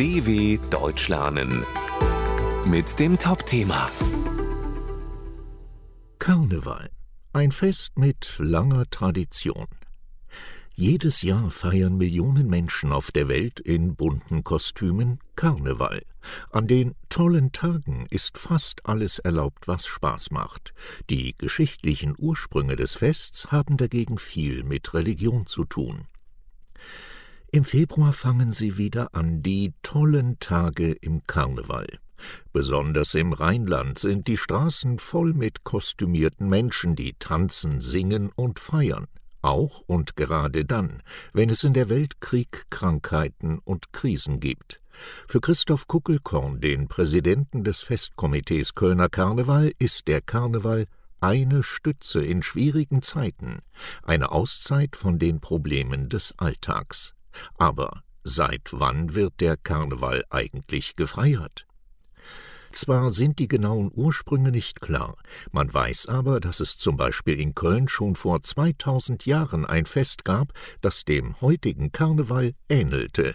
DW Deutsch lernen mit dem Top-Thema Karneval. Ein Fest mit langer Tradition. Jedes Jahr feiern Millionen Menschen auf der Welt in bunten Kostümen Karneval. An den tollen Tagen ist fast alles erlaubt, was Spaß macht. Die geschichtlichen Ursprünge des Fests haben dagegen viel mit Religion zu tun. Im Februar fangen sie wieder an, die tollen Tage im Karneval. Besonders im Rheinland sind die Straßen voll mit kostümierten Menschen, die tanzen, singen und feiern. Auch und gerade dann, wenn es in der Welt Krieg, Krankheiten und Krisen gibt. Für Christoph Kuckelkorn, den Präsidenten des Festkomitees Kölner Karneval, ist der Karneval eine Stütze in schwierigen Zeiten, eine Auszeit von den Problemen des Alltags. Aber seit wann wird der Karneval eigentlich gefeiert? Zwar sind die genauen Ursprünge nicht klar, man weiß aber, dass es zum Beispiel in Köln schon vor 2000 Jahren ein Fest gab, das dem heutigen Karneval ähnelte.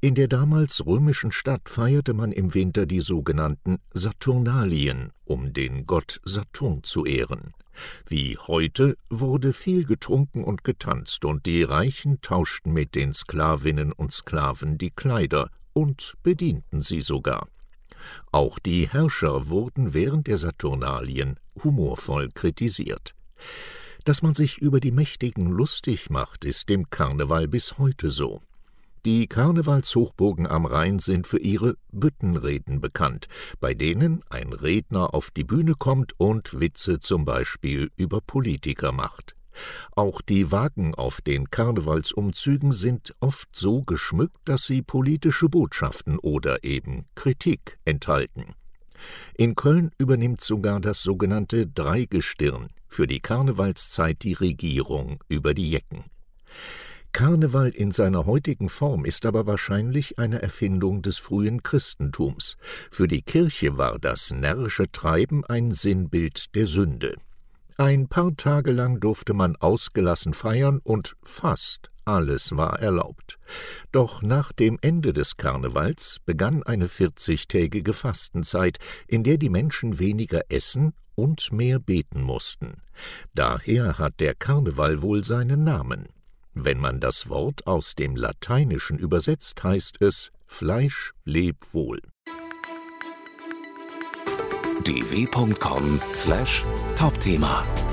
In der damals römischen Stadt feierte man im Winter die sogenannten Saturnalien, um den Gott Saturn zu ehren. Wie heute wurde viel getrunken und getanzt, und die Reichen tauschten mit den Sklavinnen und Sklaven die Kleider und bedienten sie sogar. Auch die Herrscher wurden während der Saturnalien humorvoll kritisiert. Dass man sich über die Mächtigen lustig macht, ist dem Karneval bis heute so. Die Karnevalshochburgen am Rhein sind für ihre Büttenreden bekannt, bei denen ein Redner auf die Bühne kommt und Witze zum Beispiel über Politiker macht. Auch die Wagen auf den Karnevalsumzügen sind oft so geschmückt, dass sie politische Botschaften oder eben Kritik enthalten. In Köln übernimmt sogar das sogenannte Dreigestirn für die Karnevalszeit die Regierung über die Jecken. Karneval in seiner heutigen Form ist aber wahrscheinlich eine Erfindung des frühen Christentums. Für die Kirche war das närrische Treiben ein Sinnbild der Sünde. Ein paar Tage lang durfte man ausgelassen feiern und fast alles war erlaubt. Doch nach dem Ende des Karnevals begann eine vierzigtägige Fastenzeit, in der die Menschen weniger essen und mehr beten mussten. Daher hat der Karneval wohl seinen Namen. Wenn man das Wort aus dem Lateinischen übersetzt, heißt es Fleisch leb wohl. dw.com/topthema